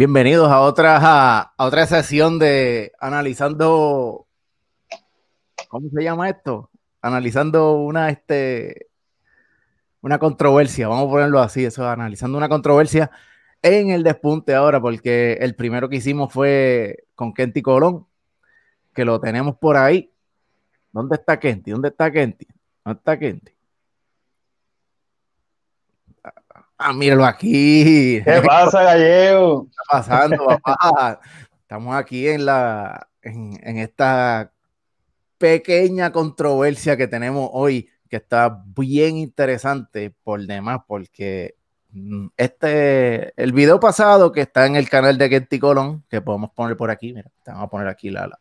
Bienvenidos a otra, a, otra sesión de analizando. ¿Cómo se llama esto? Analizando una, este, una controversia, vamos a ponerlo así, eso, analizando una controversia en el despunte ahora, porque el primero que hicimos fue con Kenty Colón, que lo tenemos por ahí. ¿Dónde está Kenty? ¿Dónde está Kenty? ¿Dónde está Kenty? Ah, míralo aquí. ¿Qué pasa, Gallego? ¿Qué está pasando, papá? Estamos aquí en la en, esta pequeña controversia que tenemos hoy, que está bien interesante por demás, porque mm, este, el video pasado que está en el canal de Getty Colón, que podemos poner por aquí, mira, vamos a poner aquí la,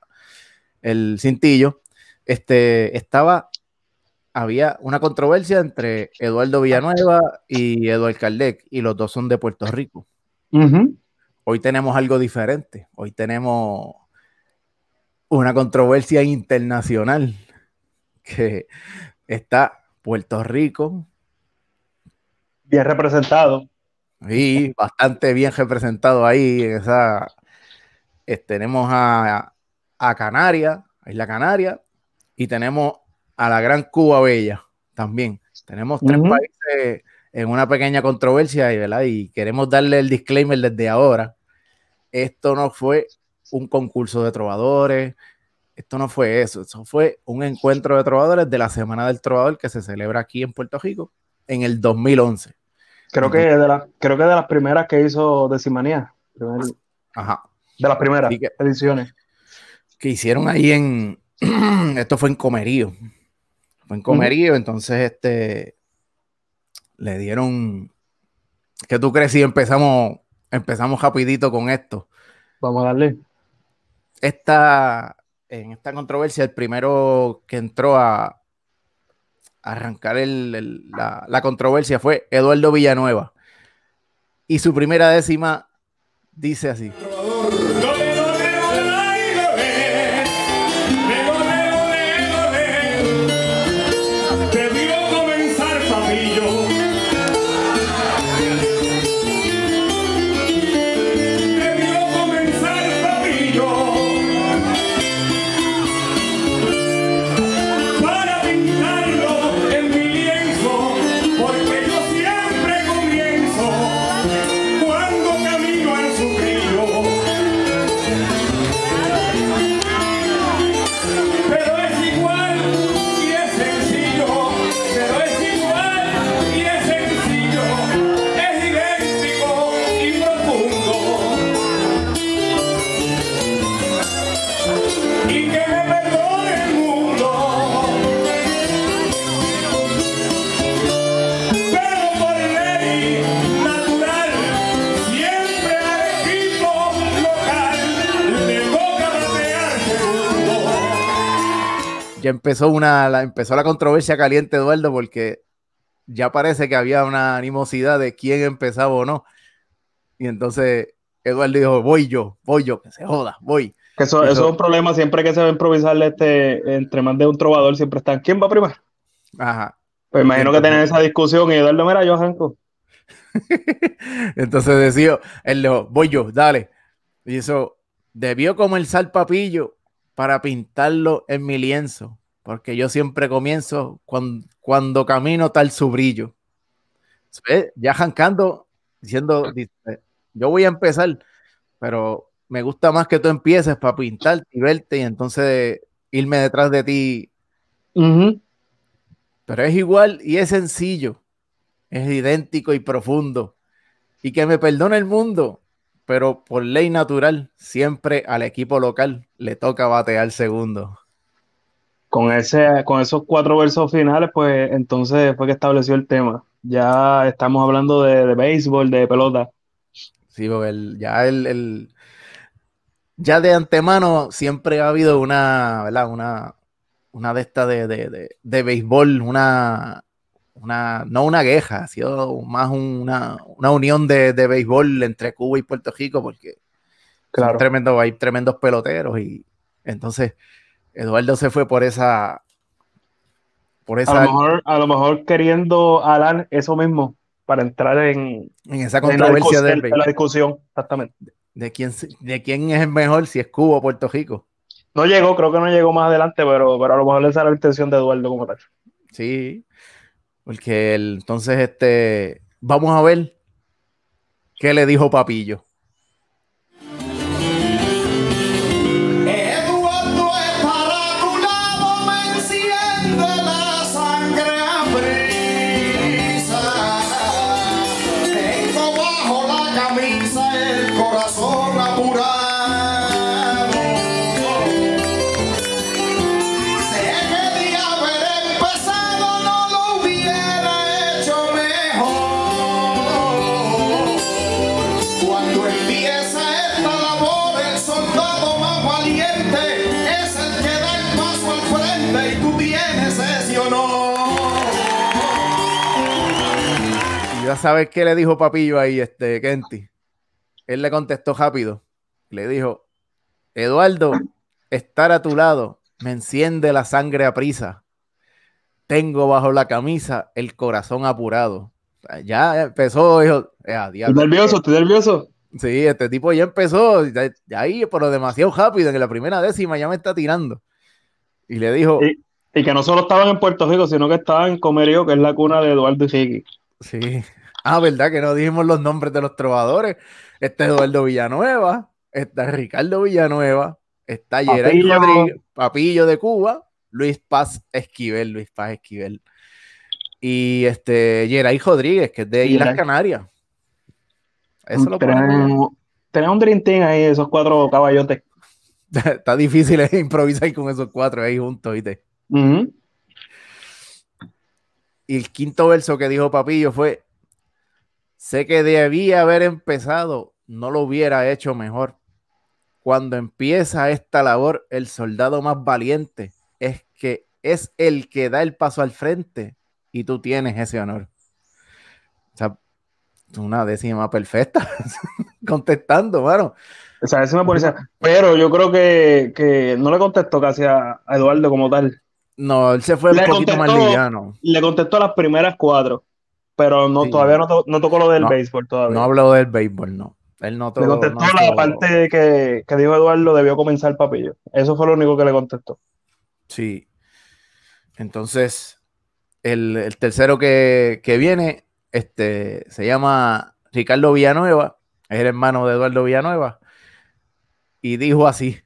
el cintillo, este, estaba había una controversia entre Eduardo Villanueva y Eduardo Caldec, y los dos son de Puerto Rico. Hoy tenemos algo diferente. Hoy tenemos una controversia internacional que está Puerto Rico. Bien representado. Y bastante bien representado ahí. esa, tenemos a, a Canarias, Isla Canaria, y tenemos a la gran Cuba Bella también. Tenemos tres países en una pequeña controversia y, ¿verdad? y queremos darle el disclaimer desde ahora. Esto no fue un concurso de trovadores, esto no fue eso, eso fue un encuentro de trovadores de la Semana del Trovador que se celebra aquí en Puerto Rico en el 2011. Creo que de, la, creo que de las primeras que hizo Decimanía. Ajá. De las primeras ediciones. Que hicieron ahí en. esto fue en Comerío en comerío, entonces este le dieron ¿Qué tú crees si empezamos empezamos rapidito con esto? Vamos a darle. Esta en esta controversia el primero que entró a, arrancar la, la, controversia fue Eduardo Villanueva. Y su primera décima dice así. Empezó una, la, empezó la controversia caliente, Eduardo, porque ya parece que había una animosidad de quién empezaba o no. Y entonces Eduardo dijo, voy yo, voy yo, que se joda, voy. Eso, eso, es un problema siempre que se va a improvisar este, entre más de un trovador, siempre están, ¿quién va primero? Ajá. Pues imagino que tienen esa discusión y Eduardo, mira, yo, Janko. entonces decía, él dijo, voy yo, dale. Y eso, debió comer sal papillo para pintarlo en mi lienzo, porque yo siempre comienzo cuando, cuando camino tal su brillo. Ya jancando, diciendo, yo voy a empezar, pero me gusta más que tú empieces para pintar y verte y entonces irme detrás de ti. Pero es igual y es sencillo, es idéntico y profundo. Y que me perdone el mundo, pero por ley natural, siempre al equipo local le toca batear segundo. Con, ese, con esos cuatro versos finales, pues entonces fue que estableció el tema. Ya estamos hablando de, béisbol, de pelota. Sí, porque ya el, ya de antemano siempre ha habido una, ¿verdad? Una, una de estas de, de, de béisbol, una, una, no una queja, ha sido más una, unión de, béisbol entre Cuba y Puerto Rico, porque claro. tremendo, hay tremendos peloteros y entonces Eduardo se fue por esa... Por esa a, lo mejor, a lo mejor queriendo Alan eso mismo para entrar en, en esa controversia de, la discusión, exactamente. de quién, de quién es el mejor, si es Cuba o Puerto Rico. No llegó, creo que no llegó más adelante, pero, pero a lo mejor le sale la intención de Eduardo como tal. Sí, porque entonces este, vamos a ver qué le dijo Papillo. Sabes qué le dijo Papillo ahí, este, Kenty. Él le contestó rápido. Le dijo, Eduardo, estar a tu lado me enciende la sangre a prisa. Tengo bajo la camisa el corazón apurado. ya empezó, dijo, ¿Estás nervioso? ¿Estás nervioso? Sí, este tipo ya empezó, ya, ahí, pero demasiado rápido, en la primera décima ya me está tirando. Y le dijo... Y, que no solo estaban en Puerto Rico, sino que estaban en Comerío, que es la cuna de Eduardo y Ricky. Sí, Ah, ¿verdad? Que no dijimos los nombres de los trovadores. Está Eduardo Villanueva, está Ricardo Villanueva, está Geray Rodríguez, Papillo de Cuba, Luis Paz Esquivel, Luis Paz Esquivel. Y este Geray Rodríguez, que es de Islas Canarias. Eso lo tenemos, tenemos un Dream ahí, esos cuatro caballotes. Está difícil improvisar con esos cuatro ahí juntos, ¿viste? Y el quinto verso que dijo Papillo fue: Sé que debía haber empezado, no lo hubiera hecho mejor. Cuando empieza esta labor, el soldado más valiente es que es el que da el paso al frente y tú tienes ese honor. O sea, una décima perfecta contestando, bueno. Esa décima policía. Pero yo creo que, no le contestó casi a, Eduardo como tal. No, él se fue un poquito más liviano. Le contestó a las primeras cuatro pero no, todavía no, tocó lo del béisbol todavía. No habló del béisbol, no. Él no tocó, le contestó la parte que, que, dijo Eduardo, debió comenzar el papillo. Eso fue lo único que le contestó. Sí. Entonces, el, tercero que, que, viene este, se llama Ricardo Villanueva, es el hermano de Eduardo Villanueva, y dijo así.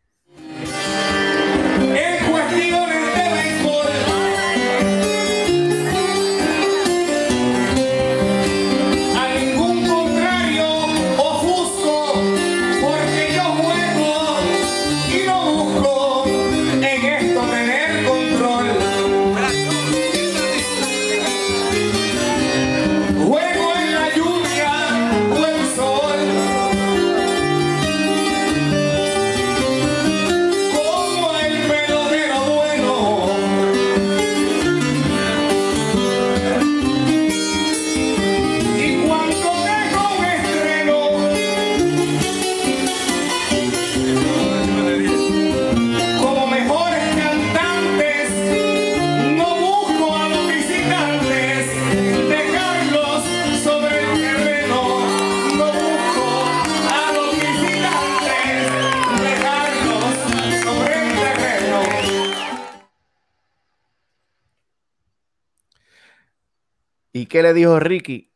Qué le dijo Ricky?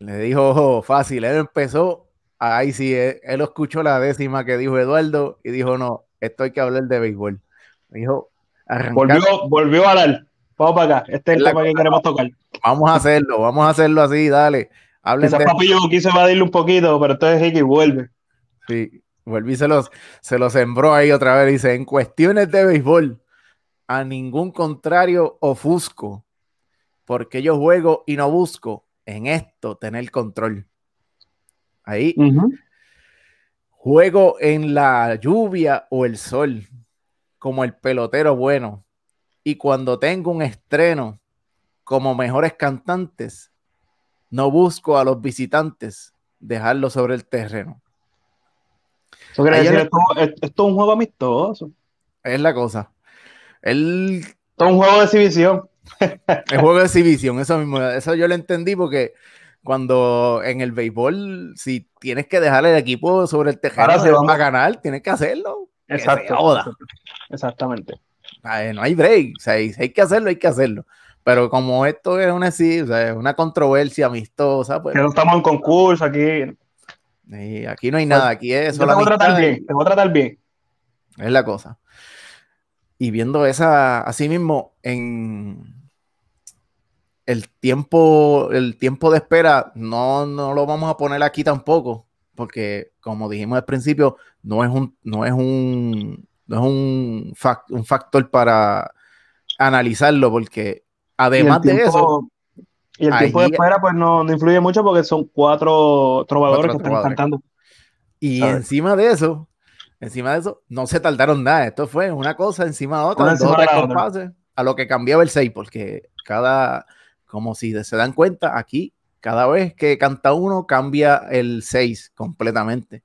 Le dijo oh, fácil, él empezó, ahí sí, él, escuchó la décima que dijo Eduardo y dijo, no, esto hay que hablar de béisbol. Dijo, volvió, volvió a hablar. Vamos para acá, este es el tema que queremos tocar. Vamos a hacerlo, vamos a hacerlo así, dale. Hablen Quizás de... Papillo quise evadirle un poquito, pero entonces Ricky vuelve. Sí, vuelve y se los, se los sembró ahí otra vez. Dice, en cuestiones de béisbol, a ningún contrario ofusco porque yo juego y no busco en esto tener control. Ahí. Juego en la lluvia o el sol, como el pelotero bueno. Y cuando tengo un estreno, como mejores cantantes, no busco a los visitantes dejarlo sobre el terreno. esto, es un juego amistoso. Es la cosa. El... Esto es un juego de exhibición. El juego de exhibición, eso mismo, eso yo lo entendí porque Cuando en el béisbol, si tienes que dejar el equipo sobre el tejado para ganar, tienes que hacerlo. Exacto. Exactamente. no hay break. O sea, si hay que hacerlo, hay que hacerlo. Pero como esto es una, sí, o sea, una controversia amistosa, pues. Que no estamos en concurso aquí. Y aquí no hay nada, aquí es. Te voy a tratar bien, te voy a tratar bien. Es la cosa. Y viendo esa, así mismo, en el tiempo, el tiempo de espera, no, no lo vamos a poner aquí tampoco, porque como dijimos al principio, no es un, no es un, no es un, un factor para analizarlo, porque además de eso. Y el tiempo de espera, pues no, influye mucho porque son cuatro trovadores que están cantando. Y encima de eso, encima de eso, no se tardaron nada. Esto fue una cosa encima de otra, a lo que cambiaba el 6, porque cada, como si se dan cuenta, aquí, cada vez que canta uno, cambia el 6 completamente.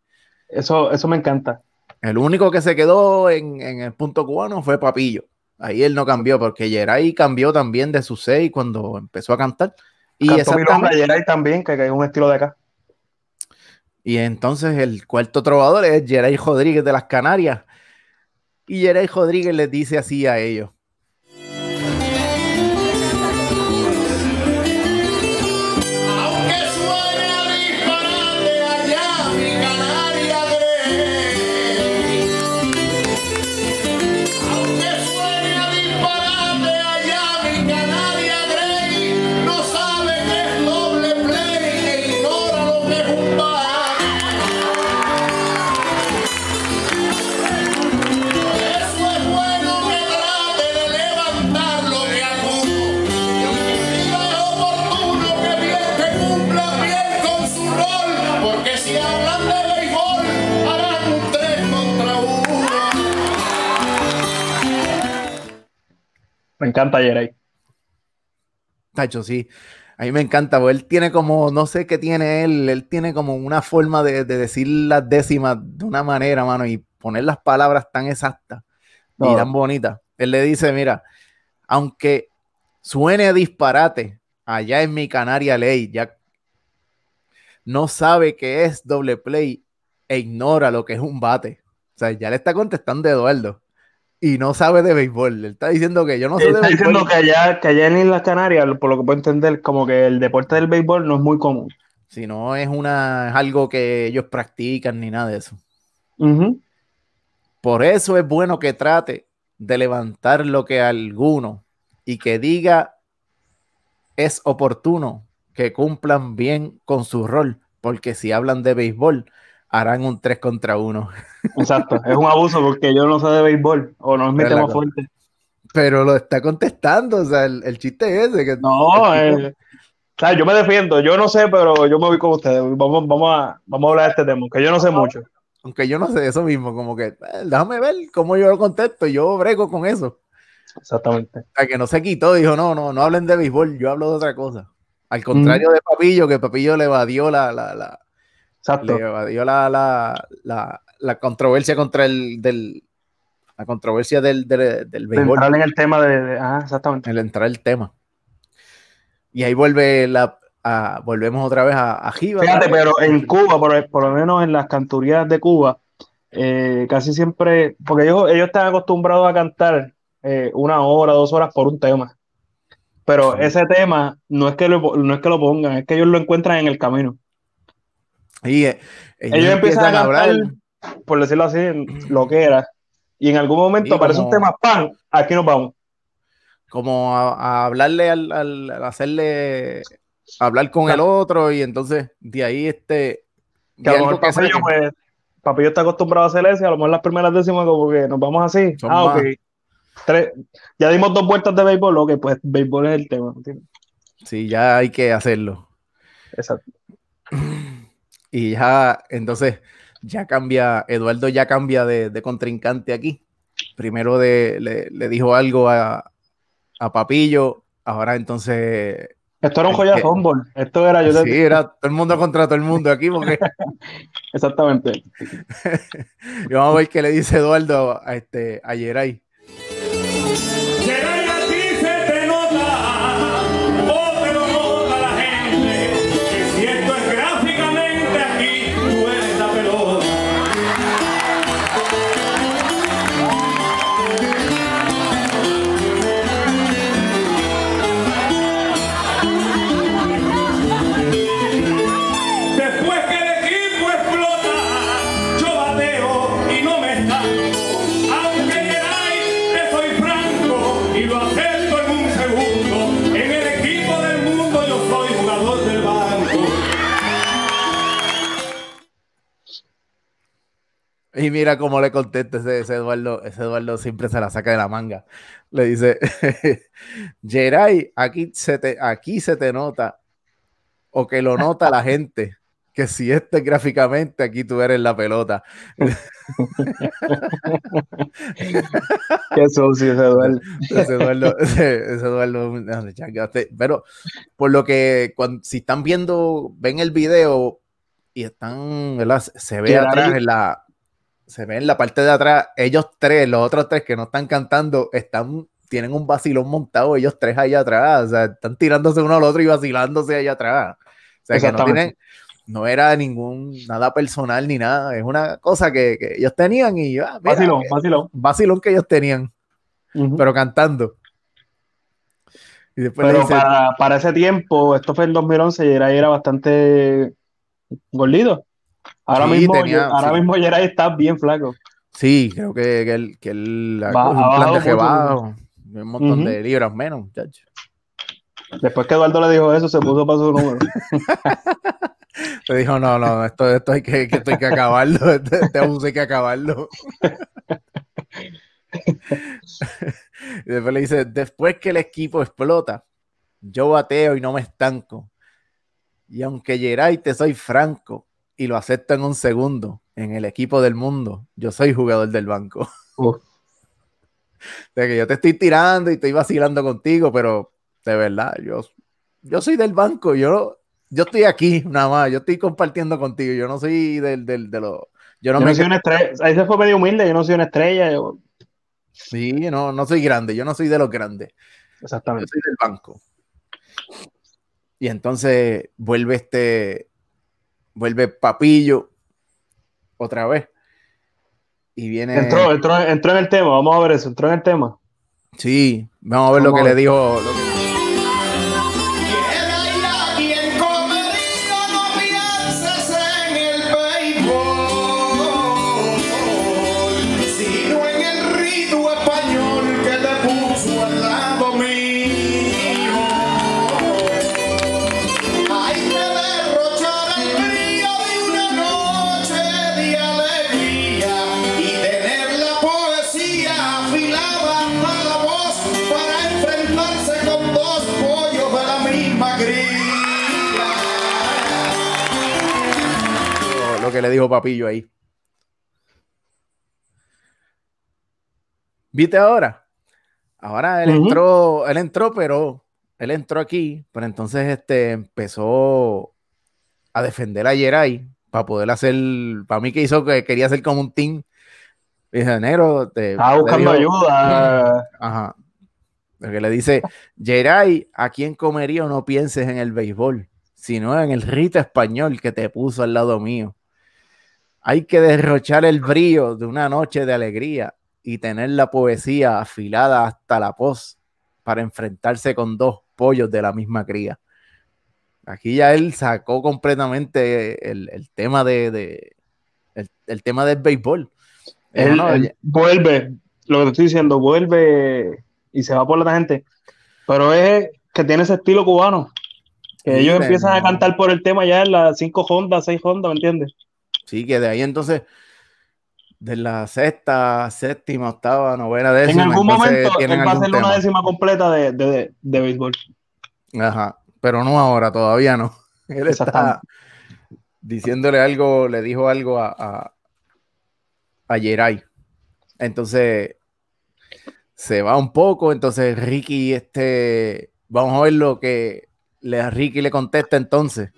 Eso, eso me encanta. El único que se quedó en, en el punto cubano fue Papillo. Ahí él no cambió, porque Geray cambió también de su 6 cuando empezó a cantar. Y exactamente Geray también, que es un estilo de acá. Y entonces el cuarto trovador es Geray Rodríguez de las Canarias. Y Geray Rodríguez les dice así a ellos. Me encanta Jeray. Tacho, sí. A mí me encanta, él tiene como, no sé qué tiene él, él tiene como una forma de, decir las décimas de una manera, mano, y poner las palabras tan exactas y tan bonitas. Él le dice, mira, aunque suene a disparate, allá en mi Canaria Ley, ya no sabe qué es doble play e ignora lo que es un bate. O sea, ya le está contestando Eduardo y no sabe de béisbol. Él está diciendo que yo no sé de béisbol. Está diciendo que allá, que allá en Islas Canarias, por lo que puedo entender, como que el deporte del béisbol no es muy común. Si no es una es algo que ellos practican ni nada de eso. Por eso es bueno que trate de levantar lo que alguno y que diga es oportuno que cumplan bien con su rol, porque si hablan de béisbol, harán un 3 contra 1. Exacto, es un abuso porque yo no sé de béisbol o no es mi tema fuerte. Pero lo está contestando, o sea, el, chiste es ese. Que, no, eh, o sea, yo me defiendo, yo no sé, pero yo me voy con ustedes. Vamos, vamos, a, vamos a hablar de este tema, que yo no sé mucho. Aunque yo no sé eso mismo, como que eh, déjame ver cómo yo lo contesto, yo brego con eso. Exactamente. O sea, que no se quitó, dijo, no, no, no hablen de béisbol, yo hablo de otra cosa. Al contrario de Papillo, que Papillo le evadió la, la, la, Exacto. Le evadió la, la, la, la, controversia contra el del la controversia del, del, del béisbol. entrar en el tema de, ah, exactamente. El entrar el tema. Y ahí vuelve la volvemos otra vez a, a Fíjate, pero en Cuba, por, por, lo menos en las canturías de Cuba, eh, casi siempre, porque ellos, ellos están acostumbrados a cantar eh, una hora, dos horas por un tema. Pero ese tema no es, que lo, no es que lo pongan, es que ellos lo encuentran en el camino. Y eh, ellos, empiezan, a hablar, por decirlo así, lo que era. Y en algún momento aparece un tema, ¡pam! Aquí nos vamos. Como a, hablarle al, hacerle hablar con el otro y entonces de ahí este que a lo mejor Papillo, pues, Papillo está acostumbrado a hacer eso y a lo mejor las primeras décimas como que nos vamos así. ah, ok. Tres, ya dimos dos vueltas de béisbol, ok, pues béisbol es el tema. ¿entiendes? Sí, ya hay que hacerlo. Exacto. Y ya, entonces, ya cambia, Eduardo ya cambia de, contrincante aquí. Primero le, dijo algo a, Papillo, ahora entonces... Esto era un joya fútbol. Esto era yo. Sí, era todo el mundo contra todo el mundo aquí porque... Exactamente. y vamos a ver qué le dice Eduardo a, este, a Yeray. Y mira cómo le contesta ese, ese, Eduardo. Ese Eduardo siempre se la saca de la manga. Le dice, Geray, aquí se te, aquí se te nota, o que lo nota la gente, que si este gráficamente, aquí tú eres la pelota. Qué sucio ese Eduardo. Ese Eduardo, ese, ese Eduardo, pero por lo que cuando, si están viendo, ven el video y están, ¿verdad? Se ve atrás en la, se ve en la parte de atrás, ellos tres, los otros tres que no están cantando, están, tienen un vacilón montado, ellos tres ahí atrás, o sea, están tirándose uno al otro y vacilándose allá atrás. O sea, que no tienen, no era ningún, nada personal ni nada, es una cosa que, que ellos tenían y ah, mira, vacilón, vacilón. Vacilón que ellos tenían, uh -huh. pero cantando. Y después pero dice, para, para, ese tiempo, esto fue en 2011, y era, era bastante gordito. Ahora sí, mismo, tenía, ahora sí. mismo Geray está bien flaco. Sí, creo que, que él, que él Va, un plan de un montón uh -huh. de libras menos, muchacho. Después que Eduardo le dijo eso, se puso para su número. Le dijo, no, no, esto, esto hay que, esto hay que acabarlo, este, este abuso hay que acabarlo. y después le dice, después que el equipo explota, yo bateo y no me estanco. Y aunque Geray te soy franco y lo acepto en un segundo, en el equipo del mundo, yo soy jugador del banco. Uh. De que yo te estoy tirando y estoy vacilando contigo, pero de verdad, yo, yo soy del banco, yo yo estoy aquí nada más, yo estoy compartiendo contigo, yo no soy del, del de los... Yo no, yo me... no soy una estrella, ahí se fue medio humilde, yo no soy una estrella. Yo... Sí, no, no soy grande, yo no soy de los grandes. Exactamente. Yo soy del banco. Y entonces vuelve este, vuelve Papillo otra vez. Y viene... Entró, entró, entró en el tema, vamos a ver eso, entró en el tema. Sí, vamos a ver vamos lo que le dijo... Lo que... le dijo Papillo ahí. ¿Viste ahora? Ahora él uh -huh. entró, él entró, pero él entró aquí, pero entonces este empezó a defender a Jeray para poder hacer, para mí que hizo que quería hacer como un team. Dije, negro, te, buscando dijo, ayuda. Ajá. Porque le dice, Jeray, ¿a quién comería o no pienses en el béisbol? Sino en el rito español que te puso al lado mío. Hay que derrochar el brillo de una noche de alegría y tener la poesía afilada hasta la pos para enfrentarse con dos pollos de la misma cría. Aquí ya él sacó completamente el, el tema de, de el, el, tema del béisbol. Él, no, él vuelve, lo que te estoy diciendo, vuelve y se va por la gente, pero es que tiene ese estilo cubano. Que ellos empiezan no. a cantar por el tema ya en las cinco Honda, seis Honda, ¿me entiendes? Sí, que de ahí entonces, de la sexta, séptima, octava, novena, décima. En algún momento él va a hacer una décima completa de, de, de, béisbol. Ajá, pero no ahora, todavía no. Él está diciéndole algo, le dijo algo a, a, a. Entonces, se va un poco, entonces Ricky, este, vamos a ver lo que le, a Ricky le contesta entonces.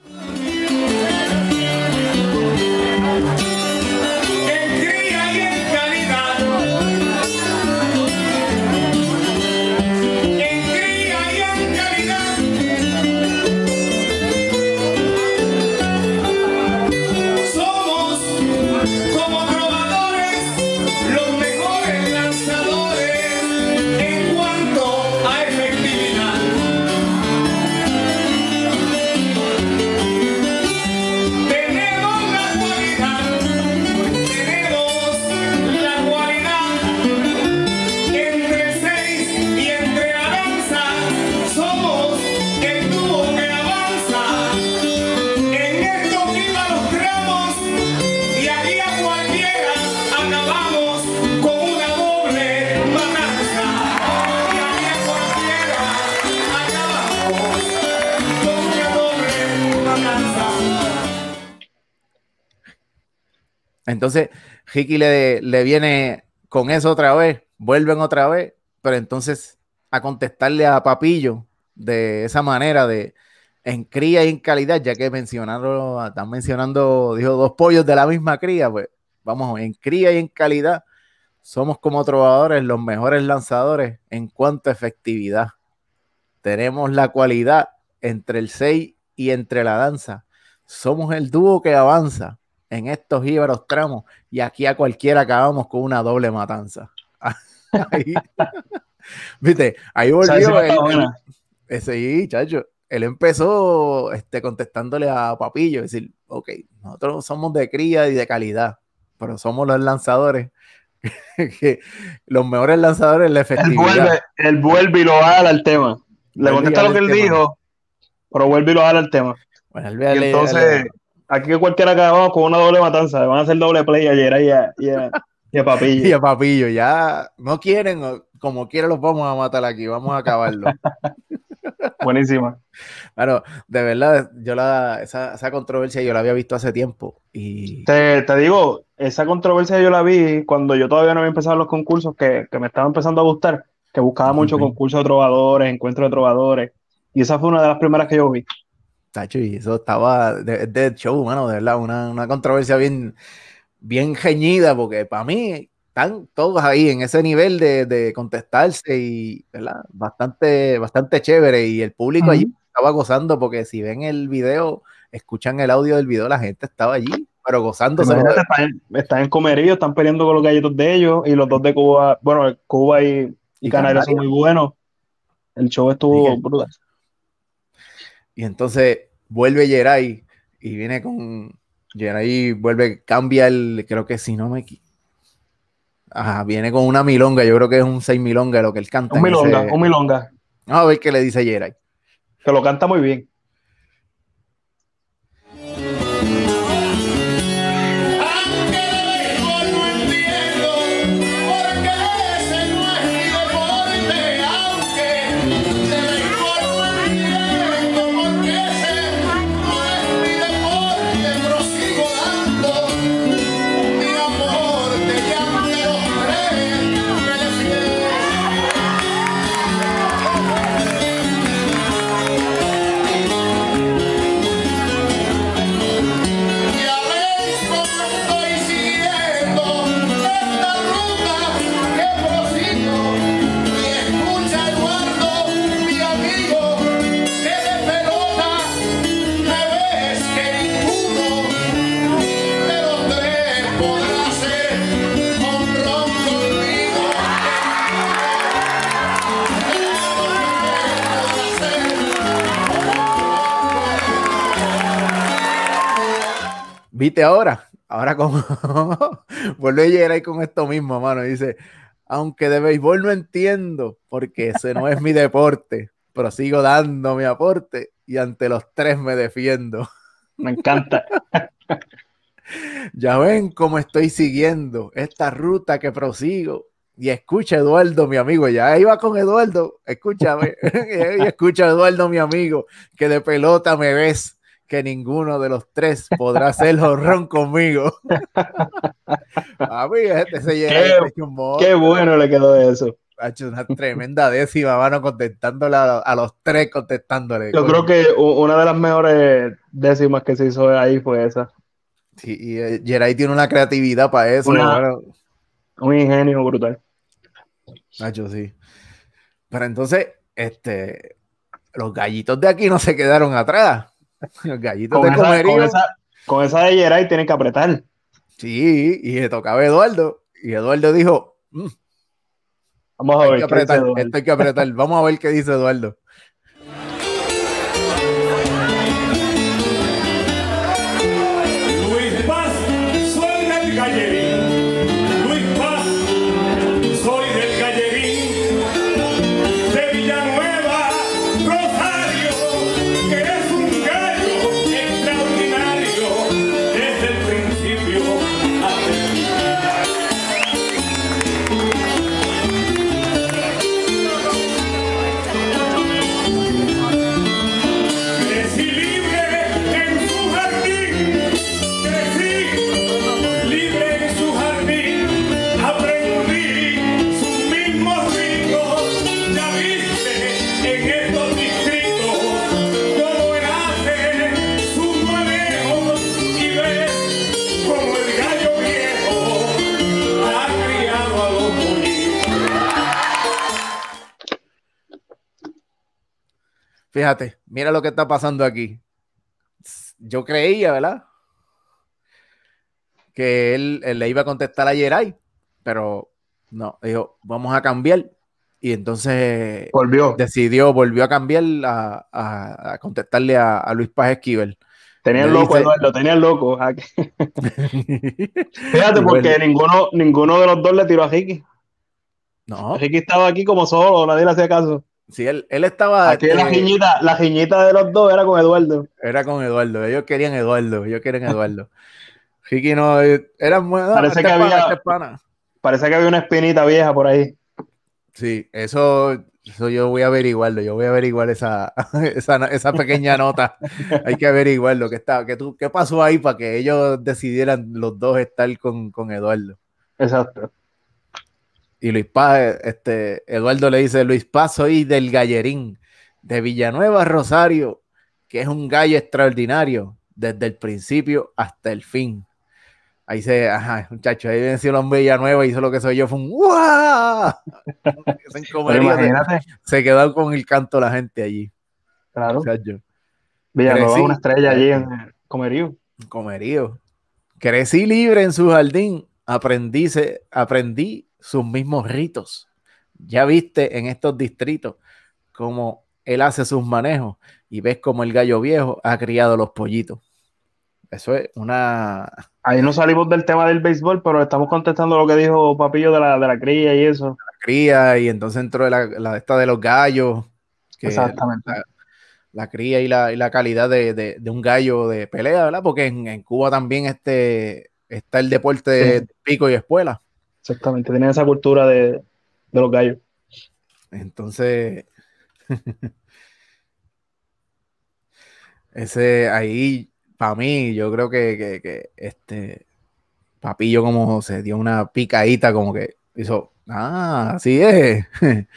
Entonces, Ricky le, le viene con eso otra vez, vuelven otra vez, pero entonces a contestarle a Papillo de esa manera de en cría y en calidad, ya que mencionaron, están mencionando, dijo, dos pollos de la misma cría, pues vamos, en cría y en calidad, somos como trovadores los mejores lanzadores en cuanto a efectividad. Tenemos la cualidad entre el 6 y entre la danza. Somos el dúo que avanza en estos íbaros tramos y aquí a cualquiera acabamos con una doble matanza. ahí, Viste, ahí volvió ese chacho. Él empezó este, contestándole a Papillo, decir, ok, nosotros somos de cría y de calidad, pero somos los lanzadores que los mejores lanzadores la efectividad. Él vuelve, y lo jala al tema. Le contesta lo que él dijo, pero vuelve y lo jala al tema. entonces, aquí cualquiera acabamos con una doble matanza. Van a hacer doble play ayer y a, y a, Papillo. y a Papillo, ya no quieren, como quiera los vamos a matar aquí, vamos a acabarlo. Buenísima. Bueno, de verdad, yo la, esa, esa, controversia yo la había visto hace tiempo. Y... Te, te, digo, esa controversia yo la vi cuando yo todavía no había empezado los concursos que, que me estaban empezando a gustar, que buscaba mucho concursos de trovadores, encuentros de trovadores. Y esa fue una de las primeras que yo vi. Tacho, y eso estaba de, de show, mano, de verdad, una, una controversia bien, bien geñida, porque para mí están todos ahí en ese nivel de, de contestarse y, ¿verdad? Bastante, bastante chévere. Y el público allí estaba gozando porque si ven el video, escuchan el audio del video, la gente estaba allí, pero gozándose. Están, están en comerío, están peleando con los galletos de ellos y los dos de Cuba, bueno, Cuba y, y, Canarias son muy buenos. El show estuvo brutal. Y entonces vuelve Geray y viene con Geray, vuelve, cambia el, creo que si no me Ajá, viene con una milonga, yo creo que es un seis milonga lo que él canta. Un milonga, un milonga. Vamos a ver qué le dice Jeray. Que lo canta muy bien. ¿Viste ahora? Ahora como vuelve a llegar ahí con esto mismo, mano. Dice, aunque de béisbol no entiendo, porque ese no es mi deporte, pero sigo dando mi aporte y ante los tres me defiendo. Me encanta. ya ven cómo estoy siguiendo esta ruta que prosigo. Y escucha, Eduardo, mi amigo, ya iba con Eduardo, escúchame, y escucha, Eduardo, mi amigo, que de pelota me ves que ninguno de los tres podrá hacer jorrón conmigo. A mí este se qué, qué bueno le quedó eso. Ha hecho una tremenda décima, mano, contestándole a, los tres, contestándole. Yo creo que una de las mejores décimas que se hizo ahí fue esa. Sí, y eh, Geray tiene una creatividad para eso. Un ingenio brutal. Nacho, sí. Pero entonces, este, los gallitos de aquí no se quedaron atrás. Gallitos de comerío. Con esa, de Geray tienen que apretar. Sí, y le tocaba a Eduardo. Y Eduardo dijo: mm, Vamos a ver. apretar, esto hay que apretar. Vamos a ver qué dice Eduardo. Fíjate, mira lo que está pasando aquí. Yo creía, ¿verdad? Que él, le iba a contestar a Jerai, pero no, dijo, vamos a cambiar. Y entonces volvió. decidió, volvió a cambiar a, contestarle a, Luis Paz Esquivel. Tenía el loco, Eduardo, tenía el loco. Fíjate, porque ninguno, ninguno de los dos le tiró a Ricky. No. Ricky estaba aquí como solo, nadie le hacía caso. Sí, él, él estaba. Aquí la giñita, la giñita de los dos era con Eduardo. Era con Eduardo, ellos querían Eduardo, ellos querían Eduardo. Ricky no, era muy. parece, este que había, este parece que había una espinita vieja por ahí. Sí, eso, eso yo voy a averiguarlo, yo voy a averiguar esa, esa, esa pequeña nota. Hay que averiguarlo, ¿qué, está, qué, tú, qué pasó ahí para que ellos decidieran los dos estar con, con Eduardo. Exacto. Y Luis Paz, este, Eduardo le dice, Luis Paz, soy del Gallerín, de Villanueva Rosario, que es un gallo extraordinario, desde el principio hasta el fin. Ahí se, ajá, muchacho, ahí venció el hombre Villanueva, hizo lo que soy yo, fue un ¡guau! se, se, quedó con el canto la gente allí. Claro. Villanueva una estrella allí en Comerío. Comerío. Crecí libre en su jardín, aprendí, aprendí sus mismos ritos. Ya viste en estos distritos cómo él hace sus manejos y ves cómo el gallo viejo ha criado los pollitos. Eso es una... Ahí no salimos del tema del béisbol, pero estamos contestando lo que dijo Papillo de la, de la cría y eso. La cría y entonces entró la, la esta de los gallos. Exactamente. La, cría y la, y la calidad de, de, un gallo de pelea, ¿verdad? Porque en, en Cuba también este, está el deporte de pico y espuela. Exactamente, tienen esa cultura de, los gallos. Entonces, ese ahí, para mí, yo creo que, este Papillo como se dio una picadita, como que hizo, ah, así es.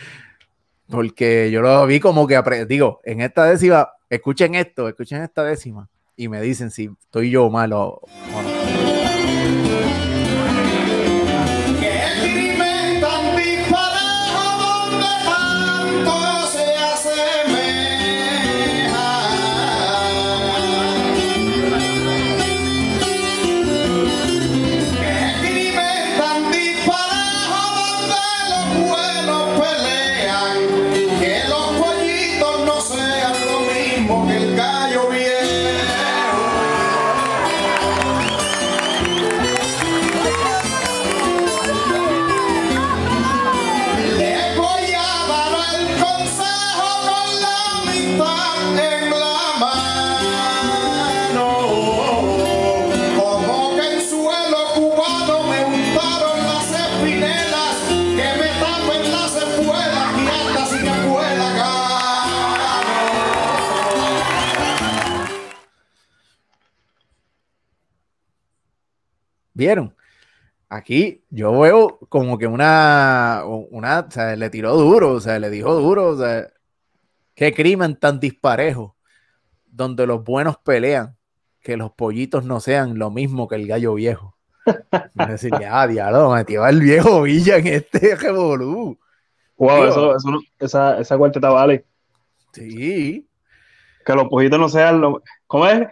Porque yo lo vi como que, digo, en esta décima, escuchen esto, escuchen esta décima y me dicen si estoy yo malo o no. Aquí yo veo como que una, una, o sea, le tiró duro, o sea, le dijo duro, o sea, qué crimen tan disparejo, donde los buenos pelean, que los pollitos no sean lo mismo que el gallo viejo. Es decir, ya, diablo, metió al viejo Villa en este revolú. Wow, eso, eso esa, esa cuarteta vale. Sí. Que los pollitos no sean lo. ¿Cómo es?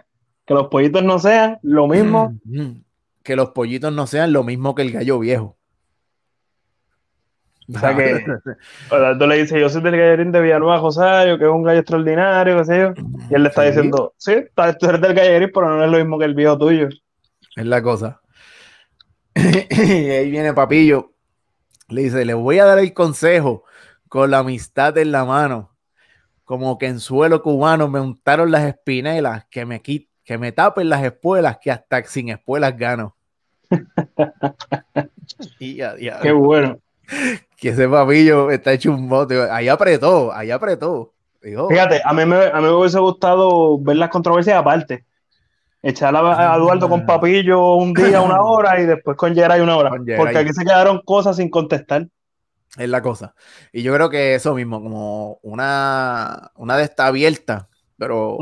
Que los pollitos no sean lo mismo mm, mm que los pollitos no sean lo mismo que el gallo viejo. O sea que tú le dices, yo soy del gallerín de Villanueva Rosario, que es un gallo extraordinario, qué sé yo. Y él le está diciendo, sí, tú eres del gallerín, pero no es lo mismo que el viejo tuyo. Es la cosa. y ahí viene Papillo. Le dice, le voy a dar el consejo con la amistad en la mano. Como que en suelo cubano me untaron las espinelas que me, que me tapen las espuelas, que hasta sin espuelas gano. y Qué bueno. Que ese papillo está hecho un bote. Ahí apretó, ahí apretó. Fíjate, a mí, me, a mí me hubiese gustado ver las controversias aparte. Echar a, Eduardo con Papillo un día, una hora, y después con Geray una hora. Porque aquí se quedaron cosas sin contestar. Es la cosa. Y yo creo que eso mismo, como una, una de estas abierta, pero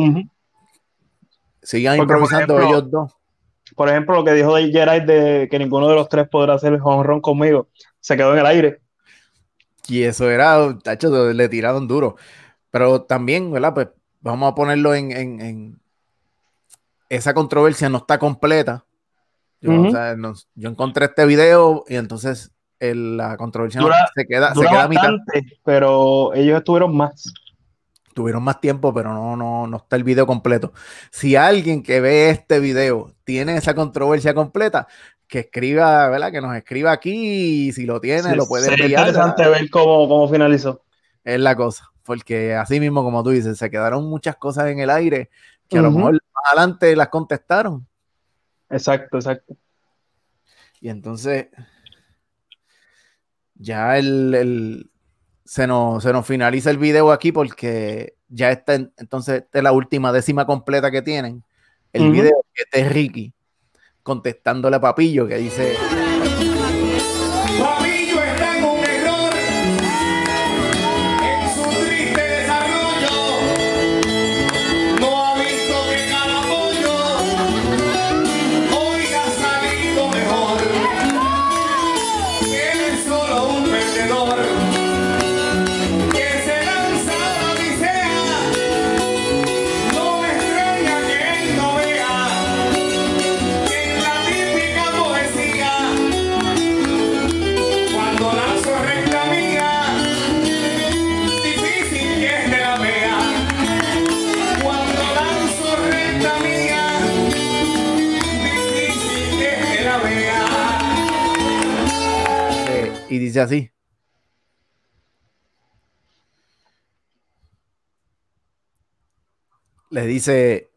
Sigan improvisando ellos dos. Por ejemplo, lo que dijo de Gerard de que ninguno de los tres podrá hacer el honrón conmigo, se quedó en el aire. Y eso era, tacho, le tiraron duro. Pero también, ¿verdad? Pues vamos a ponerlo en, en, esa controversia no está completa. Yo, encontré este video y entonces la controversia se queda, se queda mitad. Pero ellos estuvieron más. Tuvieron más tiempo, pero no, no, no está el video completo. Si alguien que ve este video tiene esa controversia completa, que escriba, ¿verdad? Que nos escriba aquí y si lo tiene, lo puede enviar. Es interesante ver cómo, cómo finalizó. Es la cosa, porque así mismo, como tú dices, se quedaron muchas cosas en el aire que a lo mejor más adelante las contestaron. Exacto, exacto. Y entonces, ya el, se, nos, se nos finaliza el video aquí porque ya está, entonces, esta es la última décima completa que tienen. El video que es de Ricky contestándole a Papillo que dice... dice,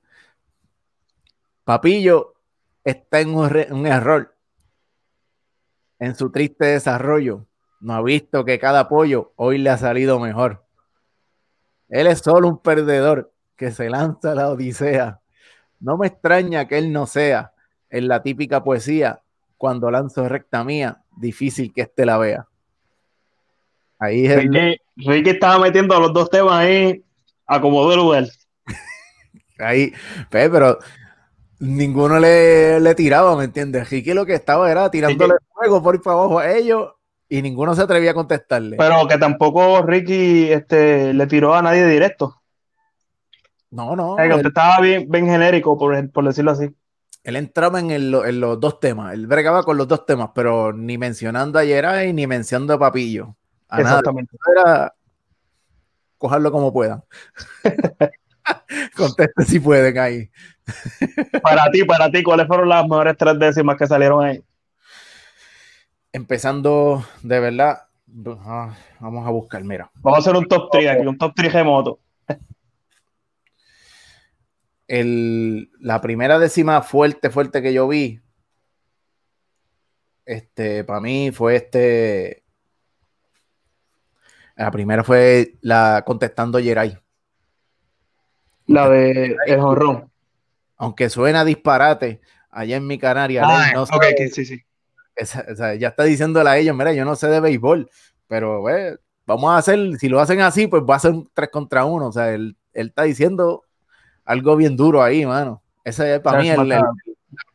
Papillo está en un, error en su triste desarrollo. No ha visto que cada pollo hoy le ha salido mejor. Él es solo un perdedor que se lanza a la odisea. No me extraña que él no sea en la típica poesía cuando lanzo recta mía difícil que este la vea. Ahí es Ricky, estaba metiendo los dos temas ahí, acomodó el lugar. Ahí, pero ninguno le, le, tiraba, ¿me entiendes? Ricky lo que estaba era tirándole fuego por ir para abajo a ellos y ninguno se atrevía a contestarle. Pero que tampoco Ricky este, le tiró a nadie directo. No, no. que estaba bien, bien genérico, por, por decirlo así él entraba en, los dos temas, él bregaba con los dos temas, pero ni mencionando a Yeray ni mencionando a Papillo. Exactamente. Era cogerlo como puedan. Conteste si pueden ahí. para ti, para ti, ¿cuáles fueron las mejores tres décimas que salieron ahí? Empezando de verdad, ah, vamos a buscar, mira. Vamos a hacer un top 3 aquí, un top 3 remoto el, la primera décima fuerte, fuerte que yo vi, este, para mí fue este. La primera fue la contestando Yeray. La de El Jorrón. Aunque suena disparate, allá en mi Canaria, ah, no sí, sí. ya está diciéndole a ellos, mira, yo no sé de béisbol, pero vamos a hacer, si lo hacen así, pues va a ser un 3 contra 1. O sea, él, él está diciendo algo bien duro ahí, mano. Esa es para mí la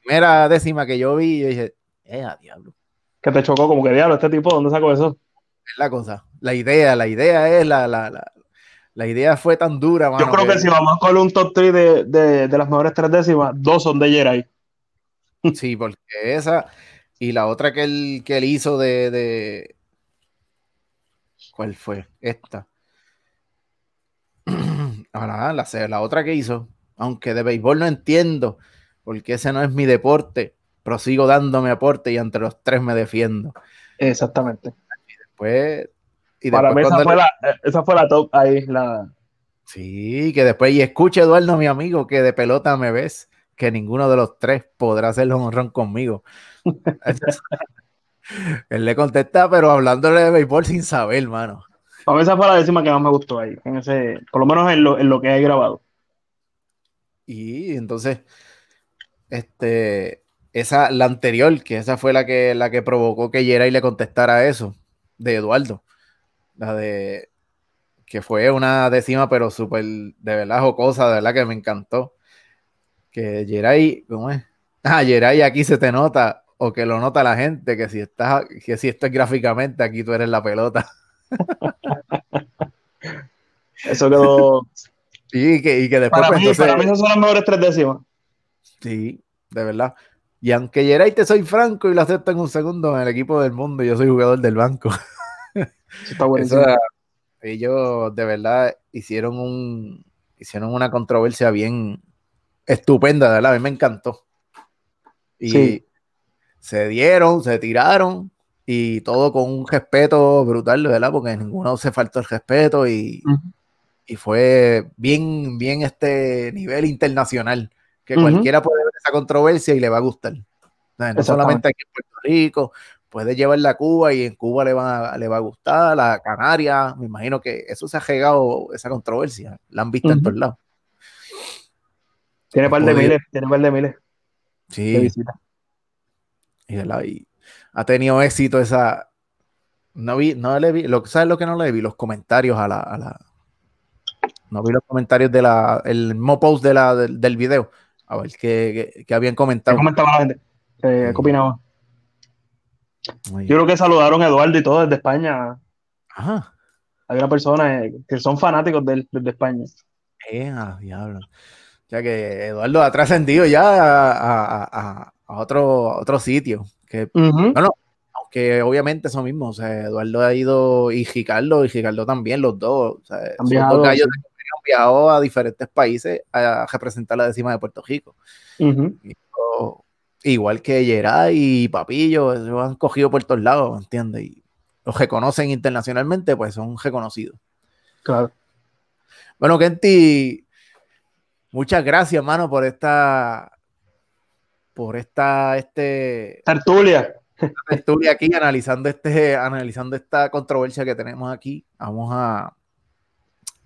primera décima que yo vi. Yo dije, eh, a diablo. Que te chocó como que diablo, este tipo, ¿dónde sacó eso? Es la cosa. La idea, la idea es la, la, la, la idea fue tan dura, mano. Yo creo que, si vamos con un top 3 de, de, de, las mejores tres décimas, dos son de Jerai. Sí, porque esa y la otra que él, que él hizo de, de. ¿Cuál fue? Esta. Ahora, la, la otra que hizo, aunque de béisbol no entiendo, porque ese no es mi deporte, prosigo dándome aporte y entre los tres me defiendo. Exactamente. Y después. Y Para mí esa fue, la, esa fue la top ahí. La... Sí, que después, y escuche Eduardo, mi amigo, que de pelota me ves, que ninguno de los tres podrá hacer un honrón conmigo. Él le contesta, pero hablándole de béisbol sin saber, hermano. A esa fue la décima que más me gustó ahí, en ese, por lo menos en lo, que hay grabado. Y entonces, este, esa, la anterior, que esa fue la que, la que provocó que Yeray le contestara eso, de Eduardo. La de, que fue una décima, pero súper, de verdad, jocosa, de verdad que me encantó. Que Yeray, ¿cómo es? Ah, Yeray, aquí se te nota, o que lo nota la gente, que si estás, que si esto es gráficamente, aquí tú eres la pelota. Eso quedó. y, que, y que después. Para, pues, mí, entonces- para mí, esas son las mejores tres décimas. Sí, de verdad. Y aunque Geray te soy franco y lo acepto en un segundo en el equipo del mundo, yo soy jugador del banco. Eso está buenísimo. Eso, ellos de verdad hicieron un hicieron una controversia bien estupenda, de verdad, a mí me encantó. Y Sí. se dieron, se tiraron y todo con un respeto brutal, de verdad, porque ninguno se faltó el respeto y, Ujú. y fue bien, bien este nivel internacional, que cualquiera puede ver esa controversia y le va a gustar. No solamente aquí en Puerto Rico, puede llevarla a Cuba y en Cuba le va, le va a gustar, a Canarias, me imagino que eso se ha llegado, esa controversia, la han visto en todos lados. Tiene par de miles, tiene par de miles de Sí, y, ha tenido éxito esa. No vi, no le vi, lo, ¿sabes lo que no le vi? Los comentarios a la, a la- no vi los comentarios de la, el post de la, del, del video. A ver qué, qué- qué habían ¿Qué comentado. comentaba la gente? ¿Qué, Sí. qué opinaba? Muy Yo creo que saludaron a Eduardo y todo desde España. Ajá. Hay una persona eh, que son fanáticos de desde España. Eh, diablo. O sea que Eduardo ha trascendido ya a, a- a- a otro, otro sitio. Que, Ujú. aunque obviamente eso mismo. O sea, Eduardo ha ido y Ricardo, y Ricardo también, los dos. O sea, Han son viajado, dos gallos sí. que han viajado a diferentes países a representar la décima de Puerto Rico. Igual que Geray y Papillo, ellos han cogido por todos lados, ¿me entiendes? Y los reconocen internacionalmente, pues son reconocidos. Claro. Bueno, Kenty, muchas gracias, hermano, por esta, por esta, este, Tertulia. tertulia aquí, analizando este, analizando esta controversia que tenemos aquí. Vamos a,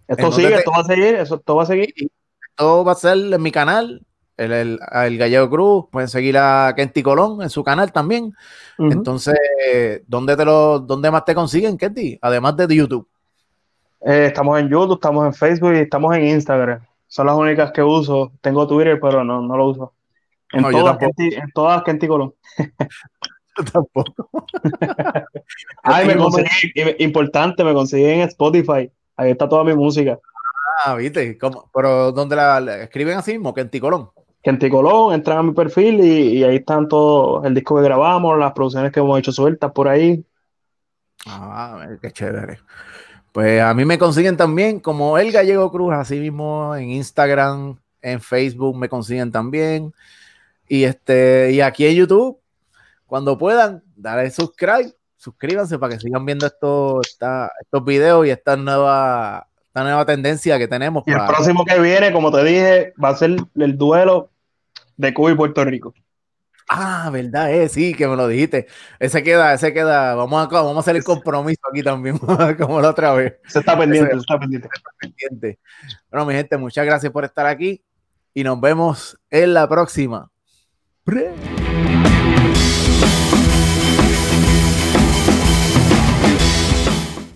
Esto ¿En dónde sigue, te- esto va a seguir, eso, esto va a seguir. todo va a ser en mi canal, el, el, el Gallego Cruz, pueden seguir a Kenty Colón en su canal también. Entonces, ¿dónde, te lo, ¿dónde más te consiguen, Kenty? Además de YouTube. Eh, estamos en YouTube, estamos en Facebook y estamos en Instagram. Son las únicas que uso. Tengo Twitter, pero no, no lo uso. En No, todas. Kenty, en todas Kenty Colón. Tampoco. Ay, me conseguí, importante, me conseguí en Spotify. Ahí está toda mi música. Ah, viste. ¿Cómo? Pero ¿dónde la, la escriben así mismo? Kenty Colón. Kenty Colón, entran a mi perfil y, y ahí están todos el disco que grabamos, las producciones que hemos hecho sueltas por ahí. Ah, qué chévere. Pues a mí me consiguen también como el Gallego Cruz, así mismo en Instagram, en Facebook me consiguen también. Y este, y aquí en YouTube, cuando puedan, dale subscribe, suscríbanse para que sigan viendo estos, esta- estos videos y esta nueva, esta nueva tendencia que tenemos. Y el para- próximo que viene, como te dije, va a ser el duelo de Cuba y Puerto Rico. Ah, verdad, eh, sí, que me lo dijiste. Ese queda, ese queda. Vamos a, vamos a hacer el compromiso aquí también, como la otra vez. Se está pendiente, se está pendiente. pendiente. Bueno, mi gente, muchas gracias por estar aquí y nos vemos en la próxima.